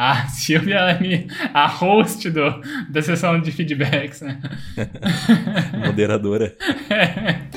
A Silvia ela é minha, a host do, da sessão de feedbacks, né? Moderadora. É.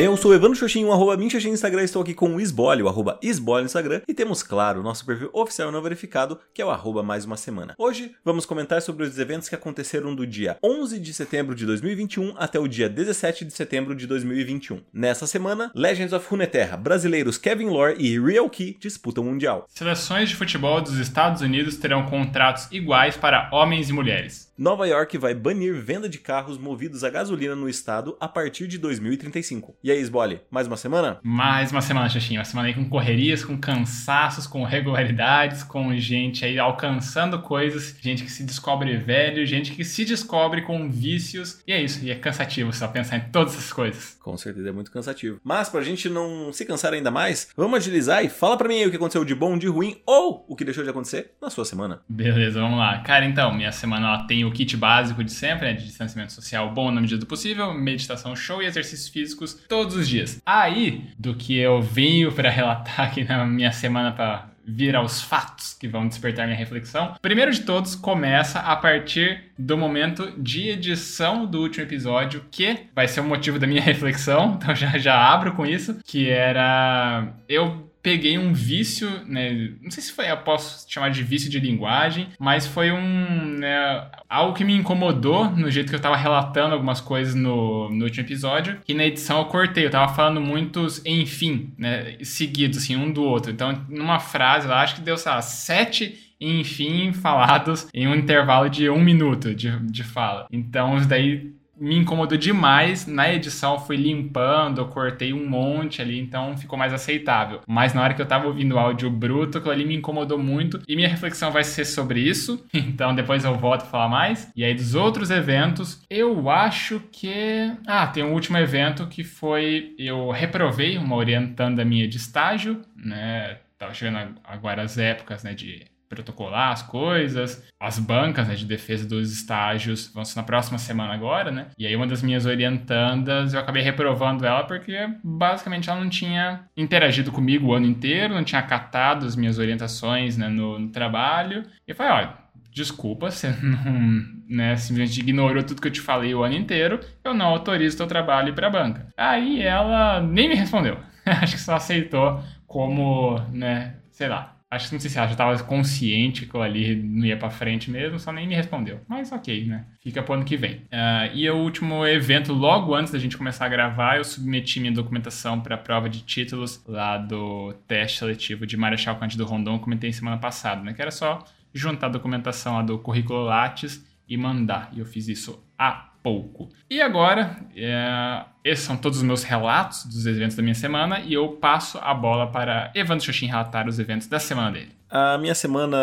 Eu sou Evandro Xoxinho, arroba Minxoxinho no Instagram, estou aqui com o Isbole, o arroba Isbole no Instagram, e temos, claro, o nosso perfil oficial não verificado, que é o arroba mais uma semana. Hoje, vamos comentar sobre os eventos que aconteceram do dia 11 de setembro de 2021 até o dia 17 de setembro de 2021. Nessa semana, Legends of Runeterra, brasileiros Kevin Lore e Real Key disputam o Mundial. Seleções de futebol dos Estados Unidos terão contratos iguais para homens e mulheres. Nova York vai banir venda de carros movidos a gasolina no estado a partir de 2035. E aí, Sbole, mais uma semana? Mais uma semana, Xaxinha. Uma semana aí com correrias, com cansaços, com regularidades, com gente aí alcançando coisas, gente que se descobre velho, gente que se descobre com vícios. E é isso, e é cansativo só pensar em todas essas coisas. Com certeza é muito cansativo. Mas pra gente não se cansar ainda mais, vamos agilizar e fala pra mim aí o que aconteceu de bom, de ruim ou o que deixou de acontecer na sua semana. Beleza, vamos lá. Cara, então, minha semana ela tem o kit básico de sempre, né, de distanciamento social bom na medida do possível, meditação show e exercícios físicos todos os dias. Aí, do que eu venho para relatar aqui na minha semana para vir aos fatos que vão despertar minha reflexão. Primeiro de todos, começa a partir do momento de edição do último episódio, que vai ser o motivo da minha reflexão, então já, já abro com isso, que era eu peguei um vício, né? Não sei se foi, eu posso chamar de vício de linguagem, mas foi um, né, algo que me incomodou no jeito que eu tava relatando algumas coisas no, no último episódio, que na edição eu cortei, eu tava falando muitos enfim, né, seguidos, assim, um do outro. Então, numa frase lá, acho que deu, sei lá, sete enfim falados em um intervalo de um minuto de, de fala. Então, isso daí me incomodou demais. Na edição fui limpando, cortei um monte ali, então ficou mais aceitável. Mas na hora que eu tava ouvindo o áudio bruto, aquilo ali me incomodou muito. E minha reflexão vai ser sobre isso. Então depois eu volto a falar mais. E aí dos outros eventos, eu acho que. Ah, tem um último evento que foi. Eu reprovei uma orientanda minha de estágio, né? Tava chegando agora as épocas, né, de protocolar as coisas. As bancas né, de defesa dos estágios vão ser na próxima semana agora, né? E aí uma das minhas orientandas, eu acabei reprovando ela porque basicamente ela não tinha interagido comigo o ano inteiro, não tinha acatado as minhas orientações né, no, no trabalho. E falei, olha, desculpa, você não, né, simplesmente ignorou tudo que eu te falei o ano inteiro, eu não autorizo teu trabalho para a banca. Aí ela nem me respondeu. Acho que só aceitou como, né, sei lá, Acho que não sei se ela já estava consciente que eu ali não ia para frente mesmo, só nem me respondeu. Mas ok, né? Fica pro ano que vem. Uh, e o último evento, logo antes da gente começar a gravar, eu submeti minha documentação para a prova de títulos lá do teste seletivo de Marechal Cândido Rondon, comentei semana passada, né? Que era só juntar a documentação lá do currículo Lattes e mandar. E eu fiz isso há pouco. E agora, é, esses são todos os meus relatos dos eventos da minha semana e eu passo a bola para Evandro Xoxin relatar os eventos da semana dele. A minha semana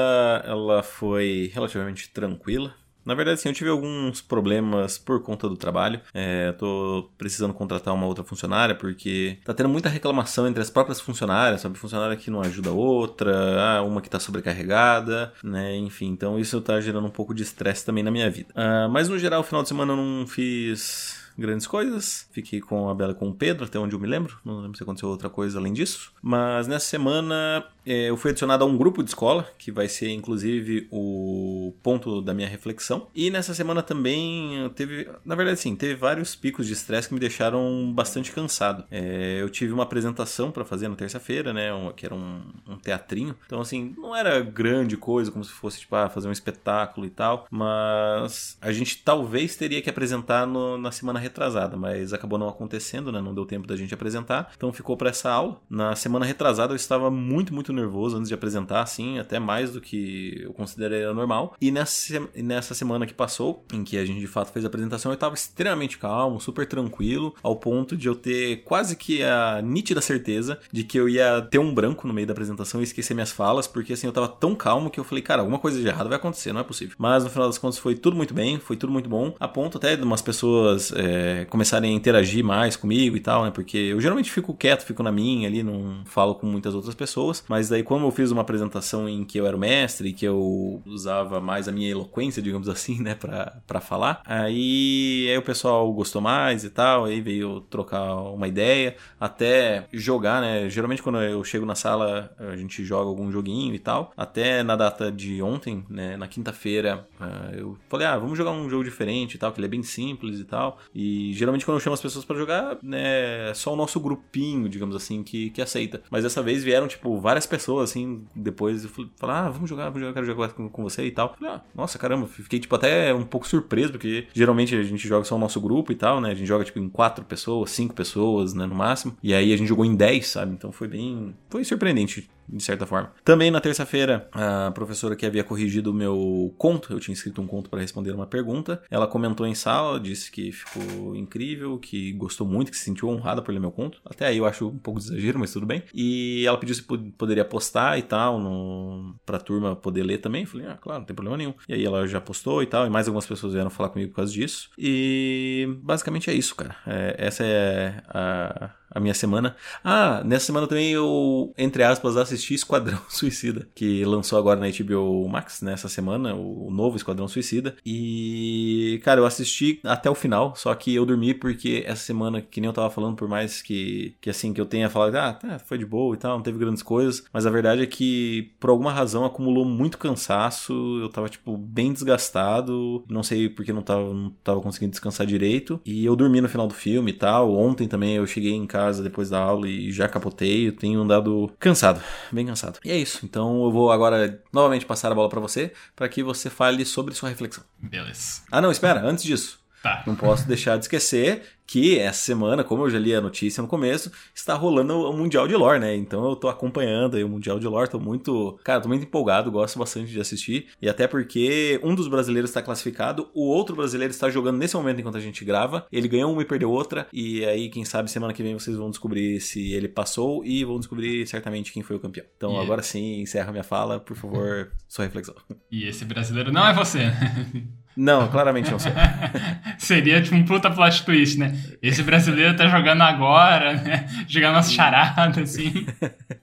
ela foi relativamente tranquila. Na verdade, sim, eu tive alguns problemas por conta do trabalho. É, tô precisando contratar uma outra funcionária porque tá tendo muita reclamação entre as próprias funcionárias, sabe? Funcionária que não ajuda a outra, ah, uma que tá sobrecarregada, né? Enfim, então isso tá gerando um pouco de estresse também na minha vida. Uh, mas no geral, final de semana eu não fiz grandes coisas. Fiquei com a Bela e com o Pedro, até onde eu me lembro. Não lembro se aconteceu outra coisa além disso. Mas nessa semana eu fui adicionado a um grupo de escola, que vai ser inclusive o ponto da minha reflexão. E nessa semana também teve, na verdade sim, teve vários picos de estresse que me deixaram bastante cansado. É, eu tive uma apresentação para fazer na terça-feira, né, que era um, um, teatrinho. Então assim, não era grande coisa, como se fosse tipo ah, fazer um espetáculo e tal, mas a gente talvez teria que apresentar no, na semana retrasada, mas acabou não acontecendo, né, não deu tempo da gente apresentar. Então ficou para essa aula. Na semana retrasada eu estava muito, muito nervoso antes de apresentar, assim, até mais do que eu consideraria normal. E nessa, nessa semana que passou, em que a gente de fato fez a apresentação, eu estava extremamente calmo, super tranquilo, ao ponto de eu ter quase que a nítida certeza de que eu ia ter um branco no meio da apresentação e esquecer minhas falas, porque assim, eu estava tão calmo que eu falei, cara, alguma coisa de errado vai acontecer, não é possível. Mas no final das contas foi tudo muito bem, foi tudo muito bom, a ponto até de umas pessoas é, começarem a interagir mais comigo e tal, né? Porque eu geralmente fico quieto, fico na minha ali, não falo com muitas outras pessoas, mas Mas daí, como eu fiz uma apresentação em que eu era o mestre que eu usava mais a minha eloquência, digamos assim, né, pra falar, aí, aí o pessoal gostou mais e tal, aí veio trocar uma ideia, até jogar, né? Geralmente quando eu chego na sala, a gente joga algum joguinho e tal. Até na data de ontem, né, na quinta-feira, ah, eu falei, ah, vamos jogar um jogo diferente e tal, que ele é bem simples e tal. E geralmente quando eu chamo as pessoas para jogar, né, é só o nosso grupinho, digamos assim, que, que aceita. Mas dessa vez vieram, tipo, várias pessoas, assim, depois eu falei, ah, vamos jogar, vamos jogar, quero jogar com, com você e tal. falei, ah, nossa, caramba, fiquei, tipo, até um pouco surpreso, porque geralmente a gente joga só o nosso grupo e tal, né? A gente joga, tipo, em quatro pessoas, cinco pessoas, né, no máximo. E aí a gente jogou em dez, sabe? Então foi bem. Foi surpreendente de certa forma. Também na terça-feira, a professora que havia corrigido o meu conto, eu tinha escrito um conto para responder uma pergunta, ela comentou em sala, disse que ficou incrível, que gostou muito, que se sentiu honrada por ler meu conto. Até aí eu acho um pouco de exagero, mas tudo bem. E ela pediu se poderia postar e tal, no... pra turma poder ler também. Eu falei, ah, claro, não tem problema nenhum. E aí ela já postou e tal, e mais algumas pessoas vieram falar comigo por causa disso. E basicamente é isso, cara. É, essa é a a minha semana. Ah, nessa semana também eu, entre aspas, assisti Esquadrão Suicida, que lançou agora na HBO Max nessa semana, o novo Esquadrão Suicida. E, cara, eu assisti até o final, só que eu dormi porque essa semana, que nem eu tava falando, por mais que, que assim, que eu tenha falado, ah, tá, foi de boa e tal, não teve grandes coisas, mas a verdade é que, por alguma razão, acumulou muito cansaço, eu tava, tipo, bem desgastado, não sei porque não tava, não tava conseguindo descansar direito, e eu dormi no final do filme e tal. Ontem também eu cheguei em casa casa depois da aula e já capotei. Eu tenho andado cansado, bem cansado. E é isso. Então eu vou agora novamente passar a bola para você, para que você fale sobre sua reflexão. Beleza. Ah, não, espera, antes disso. Tá. Não posso deixar de esquecer que essa semana, como eu já li a notícia no começo, está rolando o Mundial de Lore, né? Então eu tô acompanhando aí o Mundial de Lore, tô muito, cara, tô muito empolgado, gosto bastante de assistir, e até porque um dos brasileiros está classificado, o outro brasileiro está jogando nesse momento enquanto a gente grava, ele ganhou uma e perdeu outra, e aí quem sabe semana que vem vocês vão descobrir se ele passou e vão descobrir certamente quem foi o campeão. Então agora sim, encerra minha fala, por favor, sua reflexão. E esse brasileiro não é você, Não, claramente não sei. Seria tipo um puta plot twist, né? Esse brasileiro tá jogando agora, né? Jogando umas charadas, assim.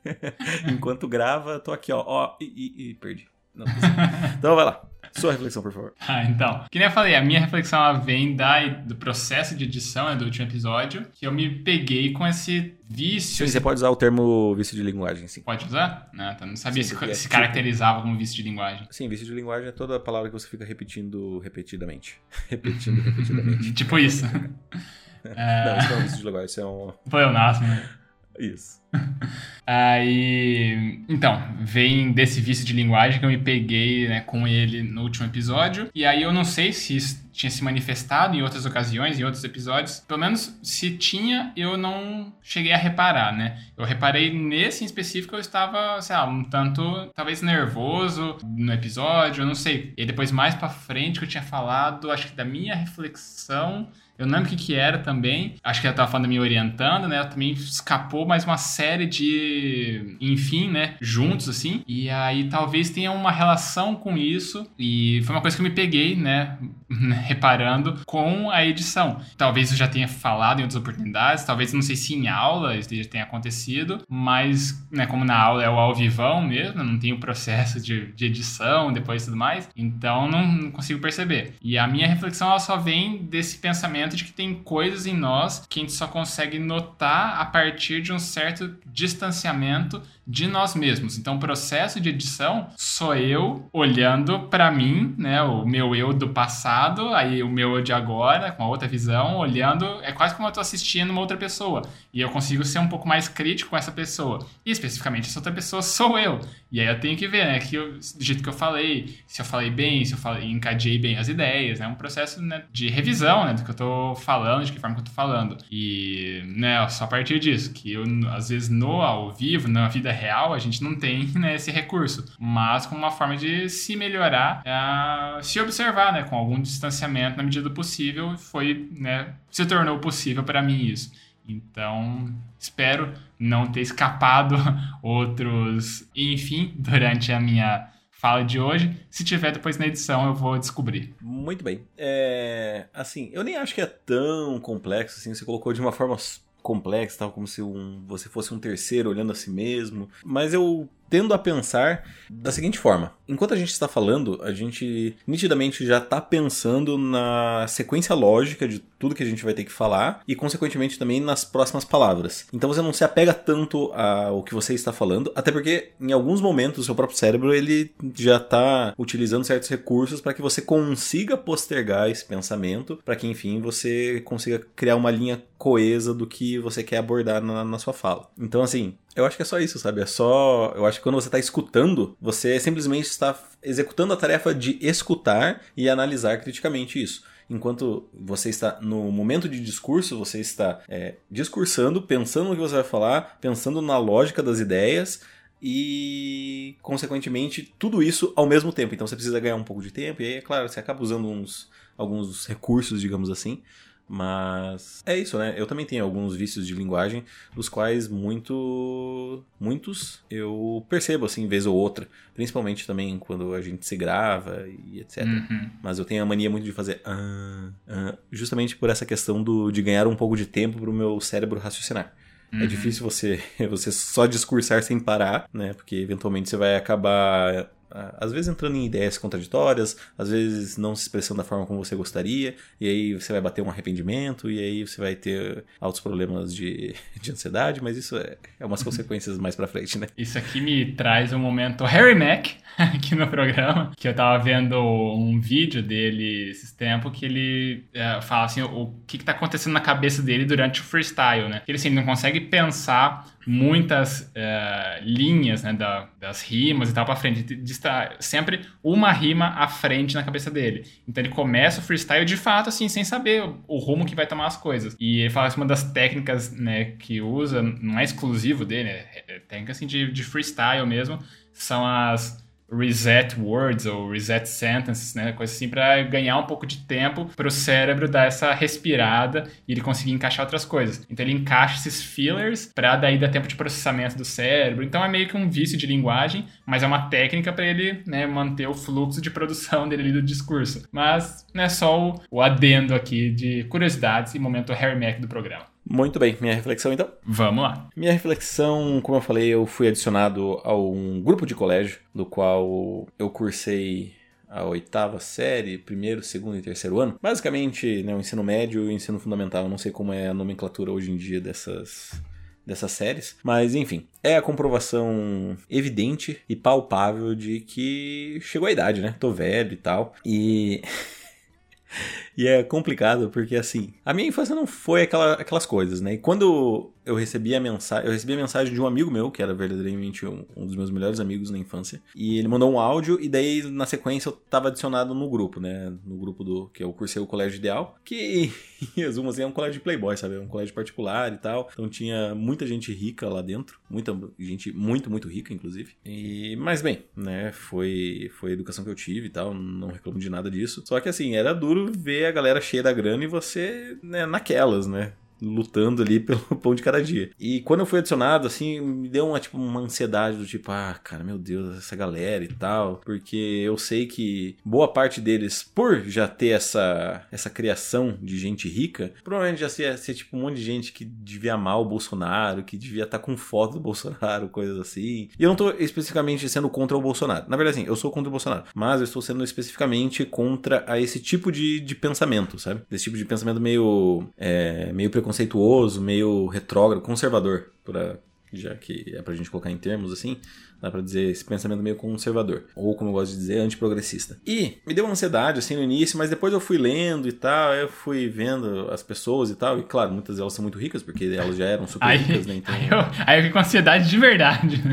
Enquanto grava, tô aqui, ó. ó e, e, e perdi. Não, então vai lá. Sua reflexão, por favor. Ah, então. Que nem eu falei, a minha reflexão ela vem da, do processo de edição né, do último episódio, que eu me peguei com esse vício. Sim, você pode usar o termo vício de linguagem, sim. Pode usar? Não, então não sabia sim, se, se, se caracterizava como vício de linguagem. Sim, vício de linguagem é toda a palavra que você fica repetindo repetidamente. repetindo repetidamente. tipo isso. é... Não, isso não é um vício de linguagem, isso é um. Foi o nosso, né? Isso. Aí. Então, vem desse vício de linguagem que eu me peguei né, com ele no último episódio. E aí eu não sei se isso tinha se manifestado em outras ocasiões, em outros episódios. Pelo menos se tinha, eu não cheguei a reparar, né? Eu reparei nesse em específico, eu estava, sei lá, um tanto, talvez nervoso no episódio, eu não sei. E depois, mais pra frente, que eu tinha falado, acho que da minha reflexão eu não lembro o que, que era também. Acho que ela estava falando me orientando, né? Ela também escapou mais uma série de. Enfim, né? Juntos, assim. E aí talvez tenha uma relação com isso. E foi uma coisa que eu me peguei, né? Reparando com a edição. Talvez eu já tenha falado em outras oportunidades, talvez não sei se em aula isso já tenha acontecido, mas, né, como na aula é o ao vivão mesmo, não tem o processo de, de edição, depois tudo mais, então não, não consigo perceber. E a minha reflexão ela só vem desse pensamento de que tem coisas em nós que a gente só consegue notar a partir de um certo distanciamento de nós mesmos. Então, o processo de edição sou eu olhando para mim, né, o meu eu do passado, aí o meu eu de agora, com a outra visão, olhando, é quase como eu tô assistindo uma outra pessoa. E eu consigo ser um pouco mais crítico com essa pessoa. E especificamente essa outra pessoa sou eu. E aí eu tenho que ver, né, que eu, do jeito que eu falei, se eu falei bem, se eu falei, encadeei bem as ideias, é né, um processo né, de revisão, né, do que eu tô falando, de que forma que eu tô falando. E, né, só a partir disso, que eu, às vezes, no ao vivo, na vida real, a gente não tem né, esse recurso. Mas como uma forma de se melhorar, é, se observar, né, com algum distanciamento na medida do possível, foi, né, se tornou possível para mim isso. Então, espero não ter escapado outros, enfim, durante a minha fala de hoje. Se tiver depois na edição, eu vou descobrir. Muito bem. É, assim, eu nem acho que é tão complexo assim. Você colocou de uma forma complexa, tal, como se um, você fosse um terceiro olhando a si mesmo. Mas eu tendo a pensar da seguinte forma: enquanto a gente está falando, a gente nitidamente já está pensando na sequência lógica de tudo que a gente vai ter que falar e, consequentemente, também nas próximas palavras. Então você não se apega tanto ao que você está falando, até porque em alguns momentos o seu próprio cérebro ele já está utilizando certos recursos para que você consiga postergar esse pensamento, para que, enfim, você consiga criar uma linha coesa do que você quer abordar na, na sua fala. Então, assim, eu acho que é só isso, sabe? É só. Eu acho que quando você está escutando, você simplesmente está executando a tarefa de escutar e analisar criticamente isso. Enquanto você está no momento de discurso, você está é, discursando, pensando no que você vai falar, pensando na lógica das ideias e, consequentemente, tudo isso ao mesmo tempo. Então você precisa ganhar um pouco de tempo, e aí, é claro, você acaba usando uns, alguns recursos, digamos assim, mas é isso, né? Eu também tenho alguns vícios de linguagem, dos quais muito, muitos eu percebo assim, vez ou outra. Principalmente também quando a gente se grava e etc. Uhum. Mas eu tenho a mania muito de fazer ah, ah, justamente por essa questão do, de ganhar um pouco de tempo para o meu cérebro raciocinar. É uhum. É difícil você, você só discursar sem parar, né? Porque eventualmente você vai acabar às vezes entrando em ideias contraditórias, às vezes não se expressando da forma como você gostaria, e aí você vai bater um arrependimento, e aí você vai ter altos problemas de, de ansiedade, mas isso é, é umas consequências mais pra frente, né? Isso aqui me traz um momento Harry Mack aqui no programa, que eu tava vendo um vídeo dele esses tempos que ele é, fala assim, o que que tá acontecendo na cabeça dele durante o freestyle, né? Ele assim, não consegue pensar muitas é, linhas né, da, das rimas e tal para frente. Está sempre uma rima à frente na cabeça dele. Então ele começa o freestyle de fato, assim, sem saber o rumo que vai tomar as coisas. E ele fala que uma das técnicas né, que usa, não é exclusivo dele, é, é técnica assim, de, de freestyle mesmo, são as reset words ou reset sentences, né, coisa assim para ganhar um pouco de tempo para o cérebro dar essa respirada e ele conseguir encaixar outras coisas. Então ele encaixa esses fillers para daí dar tempo de processamento do cérebro. Então é meio que um vício de linguagem, mas é uma técnica para ele, né, manter o fluxo de produção dele do discurso. Mas não é só o, o adendo aqui de curiosidades e momento Harry Mac do programa. Muito bem, minha reflexão então? Vamos lá. Minha reflexão, como eu falei, eu fui adicionado a um grupo de colégio, do qual eu cursei a oitava série, primeiro, segundo e terceiro ano. Basicamente, né, o ensino médio e o ensino fundamental. Eu não sei como é a nomenclatura hoje em dia dessas, dessas séries. Mas, enfim, é a comprovação evidente e palpável de que chegou a idade, né? Tô velho e tal. E. e é complicado porque, assim, a minha infância não foi aquela, aquelas coisas, né? E quando eu recebi a mensagem, eu recebi a mensagem de um amigo meu, que era verdadeiramente um, um, dos meus melhores amigos na infância, e ele mandou um áudio e daí na sequência eu tava adicionado no grupo, né, no grupo do que eu cursei o colégio ideal, que em resumo assim é um colégio de playboy, sabe, é um colégio particular e tal. Então tinha muita gente rica lá dentro, muita gente muito muito rica inclusive. E mas bem, né, foi foi a educação que eu tive e tal, não reclamo de nada disso. Só que assim, era duro ver a galera cheia da grana e você, né, naquelas, né? Lutando ali pelo pão de cada dia. E quando eu fui adicionado, assim, me deu uma, tipo, uma ansiedade do tipo, ah, cara, meu Deus, essa galera e tal. Porque eu sei que boa parte deles, por já ter essa, essa criação de gente rica, provavelmente já ser, ser tipo um monte de gente que devia amar o Bolsonaro, que devia estar tá com foto do Bolsonaro, coisas assim. E eu não tô especificamente sendo contra o Bolsonaro. Na verdade, assim, eu sou contra o Bolsonaro. Mas eu estou sendo especificamente contra a esse tipo de, de pensamento, sabe? Esse tipo de pensamento meio, é, meio preconceituoso preconceituoso, meio retrógrado, conservador, pra, já que é pra gente colocar em termos assim, dá pra dizer esse pensamento meio conservador, ou como eu gosto de dizer, antiprogressista. E me deu uma ansiedade assim no início, mas depois eu fui lendo e tal, eu fui vendo as pessoas e tal, e claro, muitas delas são muito ricas, porque elas já eram super aí, ricas, né? Então... Aí eu, aí eu fiquei com ansiedade de verdade,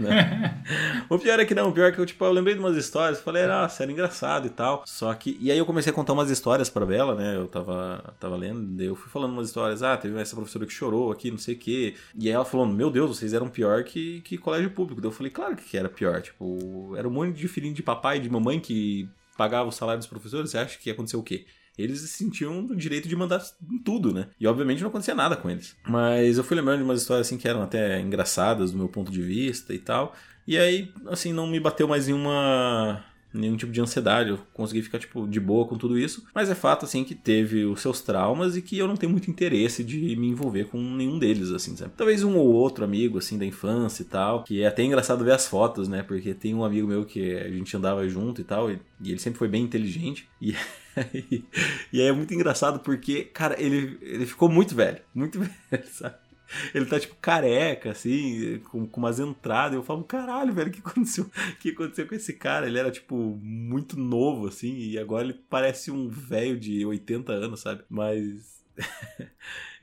né? o pior é que não, o pior é que eu, tipo, eu lembrei de umas histórias, falei, nossa, era engraçado e tal. Só que. E aí eu comecei a contar umas histórias pra Bela, né? Eu tava, tava lendo, daí eu fui falando umas histórias, ah, teve essa professora que chorou aqui, não sei o quê. E aí ela falou, meu Deus, vocês eram pior que, que colégio público. Daí eu falei, claro que era pior. Tipo, era um monte de filhinho de papai e de mamãe que pagava o salário dos professores. Você acha que ia acontecer o quê? eles se sentiam no direito de mandar tudo, né? E obviamente não acontecia nada com eles. Mas eu fui lembrando de umas histórias assim que eram até engraçadas do meu ponto de vista e tal. E aí, assim, não me bateu mais nenhuma nenhum tipo de ansiedade, eu consegui ficar, tipo, de boa com tudo isso. Mas é fato, assim, que teve os seus traumas e que eu não tenho muito interesse de me envolver com nenhum deles, assim, sabe? Talvez um ou outro amigo, assim, da infância e tal, que é até engraçado ver as fotos, né? Porque tem um amigo meu que a gente andava junto e tal, e, e ele sempre foi bem inteligente, e e aí é muito engraçado porque, cara, ele, ele ficou muito velho. Muito velho, sabe? Ele tá, tipo, careca, assim, com, com umas entradas. Eu falo, caralho, velho, o que aconteceu? Que aconteceu com esse cara? Ele era, tipo, muito novo, assim, e agora ele parece um velho de 80 anos, sabe? Mas.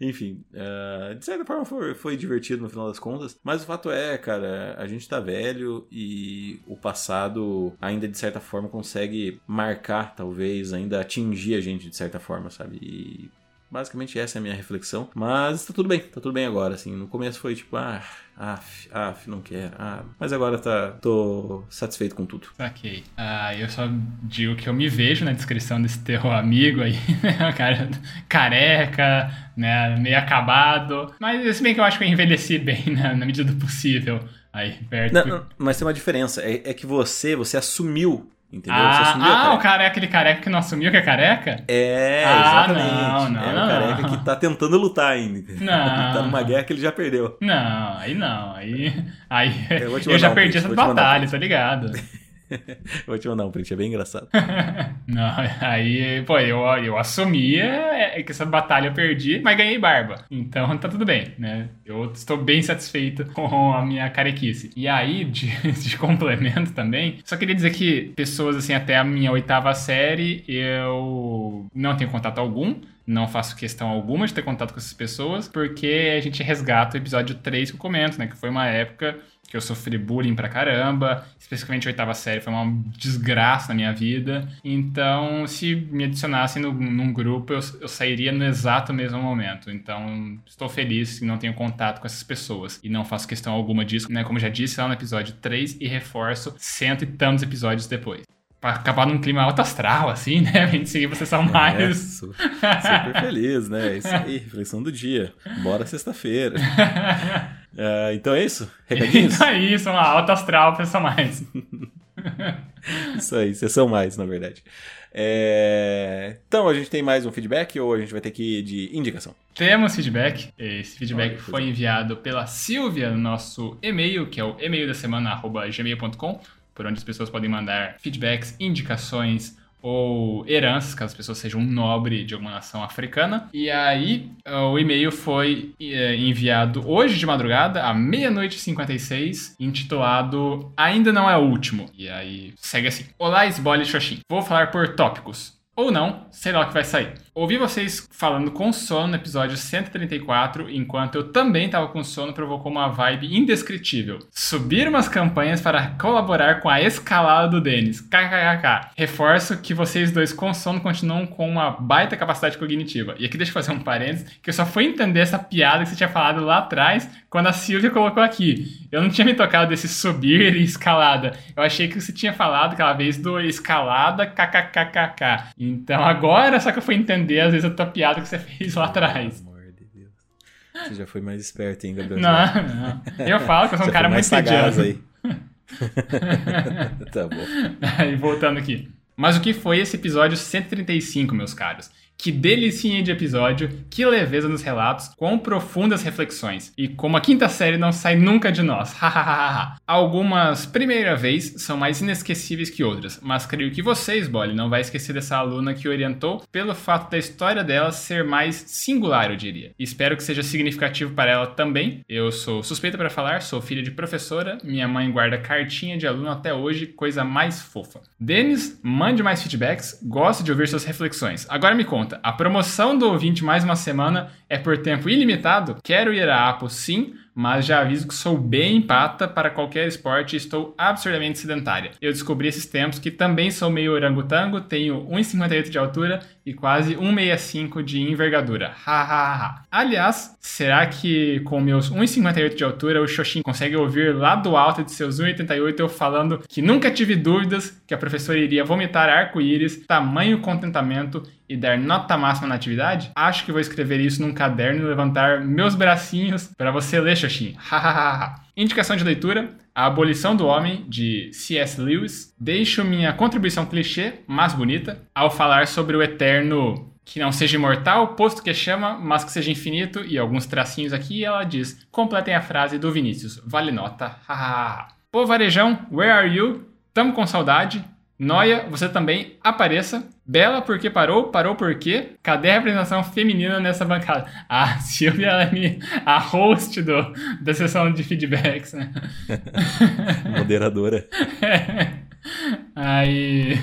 Enfim, uh, de certa forma foi, foi divertido no final das contas. Mas o fato é, cara, a gente tá velho e o passado ainda de certa forma consegue marcar, talvez, ainda atingir a gente de certa forma, sabe? E Basicamente essa é a minha reflexão. Mas tá tudo bem, tá tudo bem agora, assim. No começo foi tipo, ah, af, af, não quero, ah. Mas agora tá, tô satisfeito com tudo. Ok. Ah, eu só digo que eu me vejo na descrição desse teu amigo aí, né? cara careca, né, meio acabado. Mas se bem que eu acho que eu envelheci bem na, na medida do possível. Aí, perto. Não, não, mas tem uma diferença. É, é que você, você assumiu Entendeu? Ah, ah o cara é aquele careca que não assumiu que é careca? É, ah, exatamente. Não, não, é não. o careca que tá tentando lutar ainda. Não. tá numa guerra que ele já perdeu. Não, aí não. Aí, aí eu, eu já um perdi essa batalha, tá ligado? Vou te mandar um print, é bem engraçado. Não, aí, pô, eu, eu assumia é, que essa batalha eu perdi, mas ganhei barba. Então tá tudo bem, né? Eu estou bem satisfeito com a minha carequice. E aí, de, de complemento também, só queria dizer que pessoas, assim, até a minha oitava série, eu não tenho contato algum não faço questão alguma de ter contato com essas pessoas, porque a gente resgata o episódio 3 que eu comento, né? Que foi uma época que eu sofri bullying pra caramba, especificamente a oitava série foi uma desgraça na minha vida. Então, se me adicionassem no, num grupo, eu, eu sairia no exato mesmo momento. Então, estou feliz que não tenho contato com essas pessoas. E não faço questão alguma disso, né? Como já disse lá no episódio 3, e reforço cento e tantos episódios depois pra acabar num clima alto astral, assim, né? A gente seguir vocês são mais. É, super feliz, né? Isso aí, reflexão do dia. Bora sexta-feira. uh, então é isso? Recadinhos? Então é isso, uma alta astral, sessão mais. isso aí, sessão mais, na verdade. É... Então, a gente tem mais um feedback ou a gente vai ter que ir de indicação? Temos feedback. Esse feedback Olha, foi enviado pela Silvia no nosso e-mail, que é o e-mail da semana, gmail.com por onde as pessoas podem mandar feedbacks, indicações ou heranças, caso as pessoas sejam um nobre de alguma nação africana. E aí, o e-mail foi é, enviado hoje de madrugada, à meia-noite e 56, intitulado Ainda Não é o Último. E aí, segue assim. Olá, Esbole Xoxin. Vou falar por tópicos. Ou não, sei lá o que vai sair. Ouvi vocês falando com sono no episódio 134, enquanto eu também estava com sono, provocou uma vibe indescritível. Subir umas campanhas para colaborar com a escalada do Denis. KKKK. Reforço que vocês dois com sono continuam com uma baita capacidade cognitiva. E aqui deixa eu fazer um parênteses, que eu só fui entender essa piada que você tinha falado lá atrás, quando a Silvia colocou aqui. Eu não tinha me tocado desse subir e escalada. Eu achei que você tinha falado aquela vez do escalada kkkk. Então agora só que eu fui entender entender, às vezes, a tua piada que você fez lá atrás. Pelo amor de Deus. Você já foi mais esperto, hein, Gabriel? Não, não. Eu falo que eu sou um cara muito sagaz aí. tá bom. Aí, voltando aqui. Mas o que foi esse episódio 135, meus caros? Que delicinha de episódio, que leveza nos relatos, quão profundas reflexões. E como a quinta série não sai nunca de nós. Algumas, primeira vez, são mais inesquecíveis que outras, mas creio que vocês, Bolly, não vai esquecer dessa aluna que orientou pelo fato da história dela ser mais singular, eu diria. Espero que seja significativo para ela também. Eu sou suspeita para falar, sou filha de professora, minha mãe guarda cartinha de aluno até hoje, coisa mais fofa. Denis, mande mais feedbacks, gosto de ouvir suas reflexões. Agora me conta a promoção do ouvinte mais uma semana é por tempo ilimitado? Quero ir a Apple sim, mas já aviso que sou bem empata para qualquer esporte e estou absurdamente sedentária. Eu descobri esses tempos que também sou meio orangotango, tenho 1,58 de altura e quase 1,65 de envergadura. Hahaha. Aliás, será que com meus 1,58 de altura o Xoxin consegue ouvir lá do alto de seus 1,88 eu falando que nunca tive dúvidas que a professora iria vomitar arco-íris, tamanho contentamento e dar nota máxima na atividade? Acho que vou escrever isso num caderno e levantar meus bracinhos para você ler, Xoxin. Indicação de leitura: A Abolição do Homem, de C.S. Lewis. Deixo minha contribuição clichê, mas bonita, ao falar sobre o eterno que não seja imortal, posto que chama, mas que seja infinito, e alguns tracinhos aqui, ela diz: completem a frase do Vinícius. Vale nota. Pô, Varejão, where are you? Tamo com saudade. Noia, você também apareça. Bela, porque parou? Parou por quê? Cadê a representação feminina nessa bancada? A Silvia é minha, a host do, da sessão de feedbacks, né? Moderadora. É. Aí.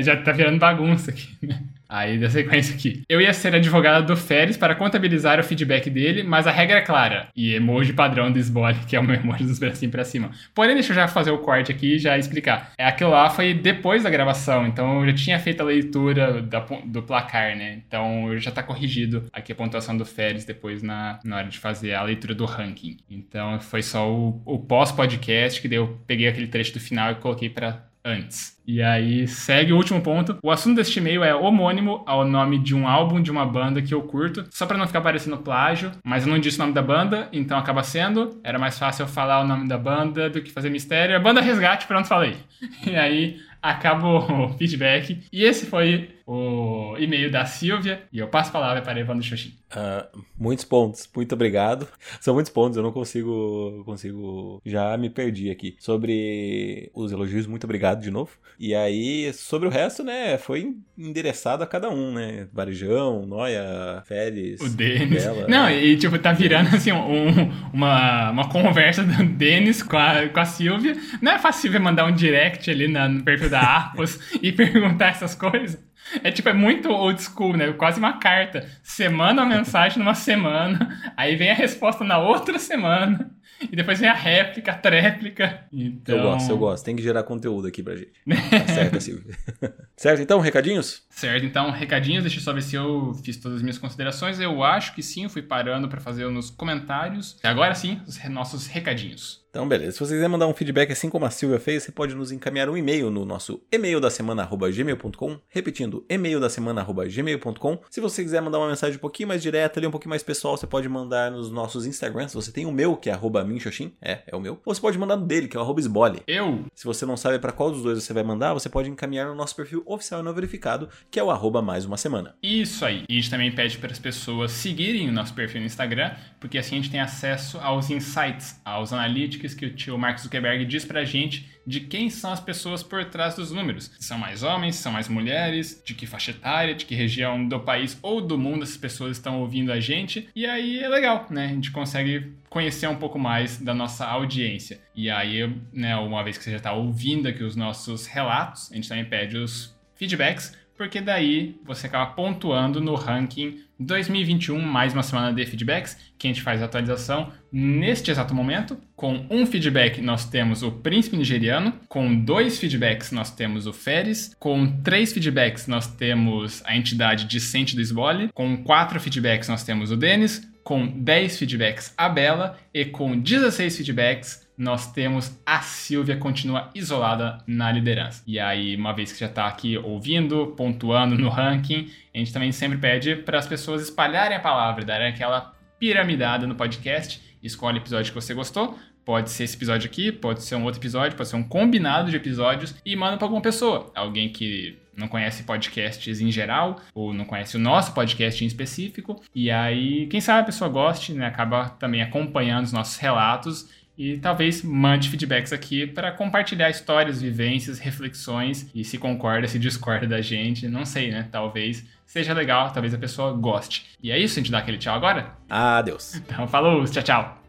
Já tá virando bagunça aqui, né? Aí da sequência aqui. Eu ia ser advogada do Férez para contabilizar o feedback dele, mas a regra é clara. E emoji padrão do Sbole, que é o meu emoji dos bracinhos pra cima. Porém, deixa eu já fazer o corte aqui e já explicar. É aquilo lá foi depois da gravação, então eu já tinha feito a leitura da, do placar, né? Então já tá corrigido aqui a pontuação do Férez depois na, na hora de fazer a leitura do ranking. Então foi só o, o pós-podcast que daí eu peguei aquele trecho do final e coloquei para antes. E aí segue o último ponto. O assunto deste e-mail é homônimo ao nome de um álbum de uma banda que eu curto, só para não ficar parecendo plágio, mas eu não disse o nome da banda, então acaba sendo. Era mais fácil eu falar o nome da banda do que fazer mistério. A banda Resgate, pronto, falei. E aí acaba o feedback. E esse foi o e-mail da Silvia. E eu passo a palavra para Evandro Xoxin. Uh, muitos pontos, muito obrigado. São muitos pontos, eu não consigo, consigo. Já me perdi aqui. Sobre os elogios, muito obrigado de novo. E aí, sobre o resto, né, foi endereçado a cada um, né? Varejão, Noia, Félix. O Denis. Não, e tipo, tá virando assim um, uma, uma conversa do Denis com a, com a Silvia. Não é fácil Silvia mandar um direct ali no perfil da Arpos e perguntar essas coisas. É tipo, é muito old school, né? Quase uma carta. Semana a mensagem numa semana, aí vem a resposta na outra semana. E depois vem a réplica, a tréplica. Então... Eu gosto, eu gosto. Tem que gerar conteúdo aqui pra gente. Tá certo, Silvio. certo, então, recadinhos? Certo, então, recadinhos. Deixa eu só ver se eu fiz todas as minhas considerações. Eu acho que sim, eu fui parando para fazer nos comentários. Agora sim, os nossos recadinhos. Então, beleza. Se você quiser mandar um feedback assim como a Silvia fez, você pode nos encaminhar um e-mail no nosso e-mail da semana@gmail.com, repetindo, e-mail da semana@gmail.com. Se você quiser mandar uma mensagem um pouquinho mais direta, ali um pouquinho mais pessoal, você pode mandar nos nossos Instagrams. Você tem o meu, que é @minxoxin, é, é o meu. Ou você pode mandar no dele, que é o @sbole. Eu. Se você não sabe para qual dos dois você vai mandar, você pode encaminhar no nosso perfil oficial e não verificado, que é o arroba mais uma semana. Isso aí. E a gente também pede para as pessoas seguirem o nosso perfil no Instagram, porque assim a gente tem acesso aos insights, aos analytics que o tio Marcos Zuckerberg diz pra gente de quem são as pessoas por trás dos números. São mais homens, são mais mulheres, de que faixa etária, de que região do país ou do mundo essas pessoas estão ouvindo a gente. E aí é legal, né? A gente consegue conhecer um pouco mais da nossa audiência. E aí, né, uma vez que você já está ouvindo aqui os nossos relatos, a gente também pede os feedbacks porque daí você acaba pontuando no ranking 2021, mais uma semana de feedbacks, que a gente faz a atualização neste exato momento. Com um feedback, nós temos o Príncipe Nigeriano. Com dois feedbacks, nós temos o Feres. Com três feedbacks, nós temos a entidade discente do Esbole. Com quatro feedbacks, nós temos o Denis. Com 10 feedbacks, a Bela. E com 16 feedbacks, nós temos a Silvia continua isolada na liderança. E aí, uma vez que já está aqui ouvindo, pontuando no ranking, a gente também sempre pede para as pessoas espalharem a palavra, darem aquela piramidada no podcast. Escolhe o episódio que você gostou. Pode ser esse episódio aqui, pode ser um outro episódio, pode ser um combinado de episódios e manda para alguma pessoa. Alguém que não conhece podcasts em geral, ou não conhece o nosso podcast em específico. E aí, quem sabe a pessoa goste, né? Acaba também acompanhando os nossos relatos e talvez mande feedbacks aqui para compartilhar histórias, vivências, reflexões e se concorda, se discorda da gente, não sei, né? Talvez seja legal, talvez a pessoa goste. E é isso, a gente dá aquele tchau agora? Adeus. Então, falou, tchau, tchau.